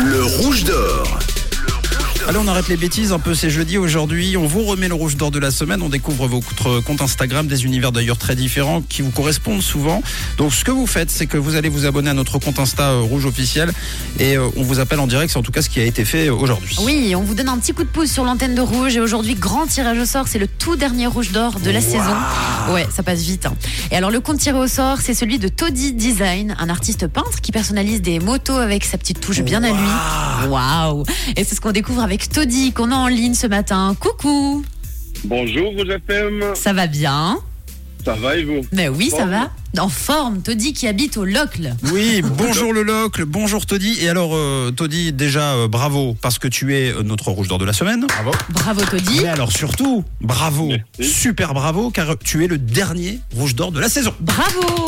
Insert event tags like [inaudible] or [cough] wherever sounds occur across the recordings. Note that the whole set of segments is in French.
Le rouge d'or. Allez, on arrête les bêtises un peu, c'est jeudi aujourd'hui. On vous remet le rouge d'or de la semaine. On découvre votre compte Instagram, des univers d'ailleurs très différents qui vous correspondent souvent. Donc, ce que vous faites, c'est que vous allez vous abonner à notre compte Insta euh, rouge officiel et euh, on vous appelle en direct. C'est en tout cas ce qui a été fait euh, aujourd'hui. Oui, on vous donne un petit coup de pouce sur l'antenne de rouge et aujourd'hui, grand tirage au sort. C'est le tout dernier rouge d'or de la saison. Ouais, ça passe vite. hein. Et alors, le compte tiré au sort, c'est celui de Toddy Design, un artiste peintre qui personnalise des motos avec sa petite touche bien à lui. Waouh! Et c'est ce qu'on découvre avec Toddy qu'on a en ligne ce matin. Coucou! Bonjour Rouge FM, Ça va bien? ça va et vous? Mais oui, ça va. En forme, Toddy qui habite au Locle. Oui, [laughs] bonjour le locle, bonjour Toddy. Et alors, euh, Toddy, déjà, euh, bravo parce que tu es euh, notre rouge d'or de la semaine. Bravo. Bravo Toddy. Mais alors surtout, bravo, Merci. super bravo, car tu es le dernier rouge d'or de la saison. Bravo.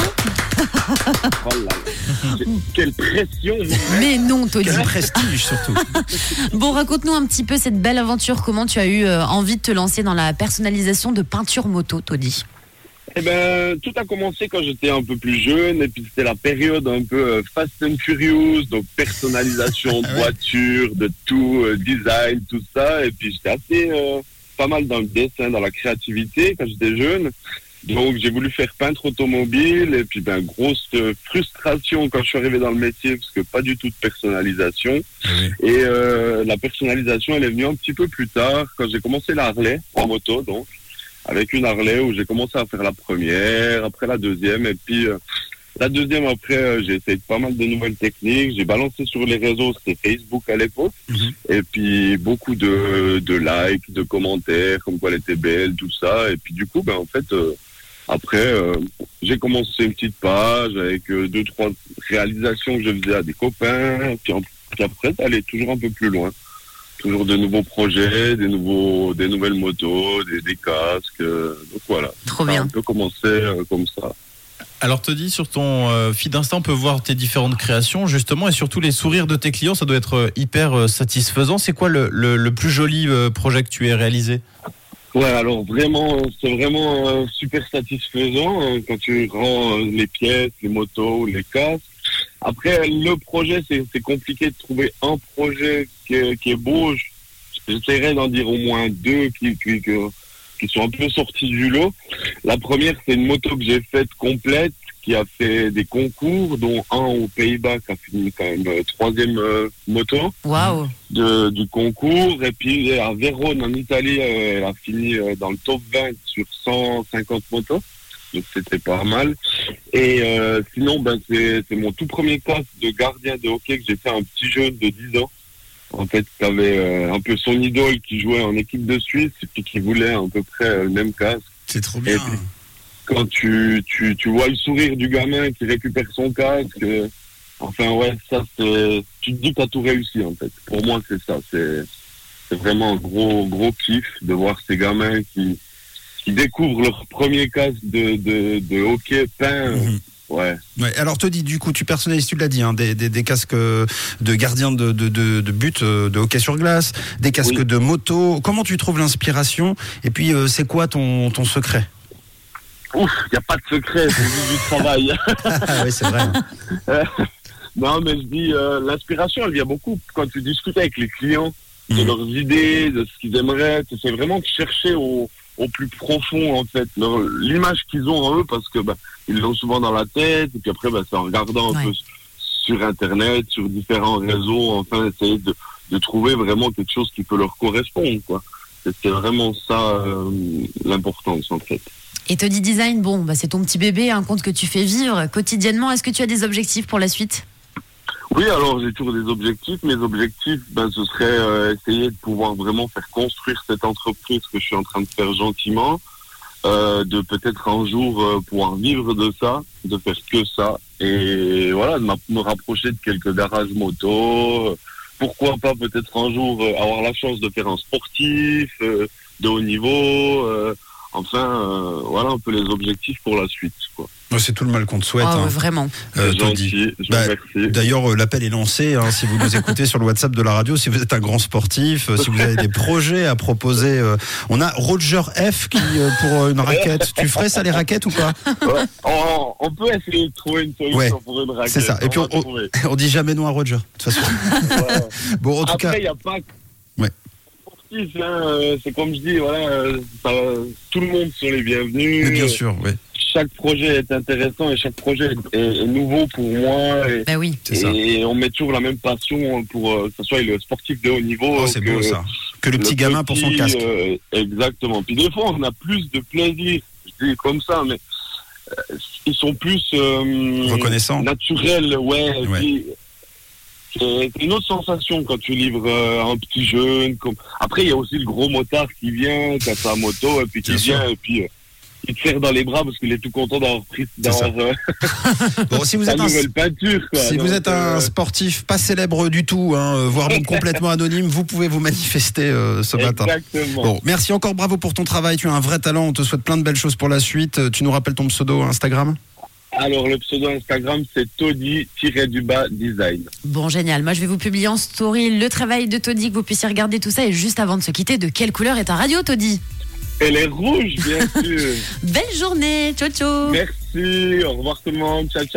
Oh là là. J'ai- Quelle pression Mais non, Toddy. Quel prestige surtout. [laughs] Bon, raconte-nous un petit peu cette belle aventure. Comment tu as eu euh, envie de te lancer dans la personnalisation de peinture moto, Toddy Eh ben, tout a commencé quand j'étais un peu plus jeune et puis c'était la période un peu euh, Fast and Furious, donc personnalisation [laughs] de Ah ouais. voitures, de tout, euh, design, tout ça. Et puis j'étais assez euh, pas mal dans le dessin, dans la créativité quand j'étais jeune. Donc j'ai voulu faire peintre automobile et puis ben grosse euh, frustration quand je suis arrivé dans le métier parce que pas du tout de personnalisation. Et euh, la personnalisation, elle est venue un petit peu plus tard, quand j'ai commencé la Harley, en moto donc, avec une Harley où j'ai commencé à faire la première, après la deuxième, et puis euh, la deuxième après, euh, j'ai essayé pas mal de nouvelles techniques, j'ai balancé sur les réseaux, c'était Facebook à l'époque, Mhm. et puis beaucoup de, de likes, de commentaires, comme quoi elle était belle, tout ça, et puis du coup, ben en fait... après, euh, j'ai commencé une petite page avec euh, deux, trois réalisations que je faisais à des copains. Puis, en- puis après, allait toujours un peu plus loin. Toujours de nouveaux projets, des, nouveaux, des nouvelles motos, des, des casques. euh, donc voilà, Trop ça a bien. un peu commencé euh, comme ça. Alors te dis sur ton euh, feed Insta, on peut voir tes différentes créations justement et surtout les sourires de tes clients, ça doit être hyper euh, satisfaisant. C'est quoi le, le- le plus joli euh, projet que tu aies réalisé? Ouais, alors vraiment, c'est vraiment euh, super satisfaisant hein, quand tu rends euh, les pièces, les motos, les casques. Après, le projet, c'est compliqué de trouver un projet qui est, qui est beau. Je- J'essaierai d'en dire au moins deux qui, qui, qui sont un peu sortis du lot. La première, c'est une moto que j'ai faite complète, qui a fait des concours, dont un aux Pays-Bas qui a fini quand même euh, troisième euh, moto Waouh. de, du concours. Et puis à Vérone, en Italie, euh, elle a fini euh, dans le top 20 sur 150 motos. Donc c'était pas mal. Et euh, sinon, ben, c'est c'est mon tout premier casque de gardien de hockey que j'ai fait à un petit jeune de 10 ans. En fait, qui avait euh, un peu son idole qui jouait en équipe de Suisse et puis qui voulait à peu près euh, le même casque. C'est trop bien. Quand tu, tu, tu vois le sourire du gamin qui récupère son casque, euh, enfin ouais, ça tu te dis que t'as tout réussi en fait. Pour moi c'est ça, c'est, c'est vraiment un gros gros kiff de voir ces gamins qui, qui découvrent leur premier casque de, de, de hockey peint. Mhm. Ouais. Ouais, alors Toddy, du coup, tu personnalises, tu l'as dit, hein, des, des, des casques euh, de gardien de, de, de, de but, euh, de hockey sur glace, des casques Oui. de moto. Comment tu trouves l'inspiration? Et puis, euh, c'est quoi ton, ton secret? Ouf, y a pas de secret, c'est juste du travail. [laughs] Ah oui, c'est vrai. non mais je dis, euh, l'inspiration elle vient beaucoup quand tu discutes avec les clients. de Mhm. leurs idées, de ce qu'ils aimeraient. C'est vraiment de chercher au, au plus profond, en fait, l'image qu'ils ont en eux, parce que bah, ils l'ont souvent dans la tête, et puis après, bah, c'est en regardant un peu sur Internet, sur différents réseaux, enfin, essayer de, de trouver vraiment quelque chose qui peut leur correspondre, quoi. C'est c'est vraiment ça euh, l'importance, en fait. Et Toddy Design, bon, bah, c'est ton petit bébé, un compte que tu fais vivre quotidiennement. Est-ce que tu as des objectifs pour la suite? Oui, alors j'ai toujours des objectifs. Mes objectifs, ben, ce serait euh, essayer de pouvoir vraiment faire construire cette entreprise que je suis en train de faire gentiment, euh, de peut-être un jour euh, pouvoir vivre de ça, de faire que ça, et voilà, de me rapprocher de quelques garages moto. Pourquoi pas peut-être un jour avoir la chance de faire un sportif de haut niveau, enfin, euh, voilà un peu les objectifs pour la suite. Quoi. C'est tout le mal qu'on te souhaite. Ah, hein. vraiment. Euh, Bah. D'ailleurs, euh, l'appel est lancé. hein, si vous nous [laughs] écoutez sur le WhatsApp de la radio, si vous êtes un grand sportif, si vous avez des projets à proposer, euh, on a Roger F qui euh, pour une raquette. Tu ferais ça les raquettes ou pas? Ouais, on, on peut essayer de trouver une solution Ouais, pour une raquette. c'est ça. Et puis, on-. On dit jamais non à Roger. De toute façon. [laughs] Ouais. Bon, en tout Après, cas, il n'y a pas que Ouais. Sportif, hein, euh, c'est comme je dis, voilà, euh, ça- tout le monde sont les bienvenus. mais bien sûr, oui, Chaque projet est intéressant et chaque projet est, est nouveau pour moi. Et, Bah oui. c'est ça. et on met toujours la même passion pour euh, que ce soit le sportif de haut niveau. Oh, c'est que beau ça. Que le petit gamin pour son casque. euh, exactement. Puis des fois, on a plus de plaisir. Je dis comme ça, mais euh, ils sont plus euh, Reconnaissants. naturels. Ouais. et Ouais. puis, c'est c'est une autre sensation quand tu livres euh, un petit jeune. Comme... Après, il y a aussi le gros motard qui vient, qui a sa moto, et puis qui sûr. vient, et puis euh, il te serre dans les bras parce qu'il est tout content d'avoir pris d'avoir, euh, [laughs] Bon, si vous [laughs] êtes un nouvelle peinture. Quoi. Si vous Donc, êtes un euh, sportif pas célèbre du tout, hein, euh, voire même [laughs] complètement anonyme, vous pouvez vous manifester euh, ce matin. Exactement. Bon, merci encore, bravo pour ton travail. Tu as un vrai talent. On te souhaite plein de belles choses pour la suite. Euh, Tu nous rappelles ton pseudo Instagram? Alors, le pseudo Instagram, c'est Toddy-du-bas design. Bon, génial. Moi, je vais vous publier en story le travail de Toddy, que vous puissiez regarder tout ça. Et juste avant de se quitter, de quelle couleur est ta radio, Toddy? Elle est rouge, bien [laughs] sûr. Belle journée. Ciao, ciao. Merci. Au revoir tout le monde. Ciao, ciao.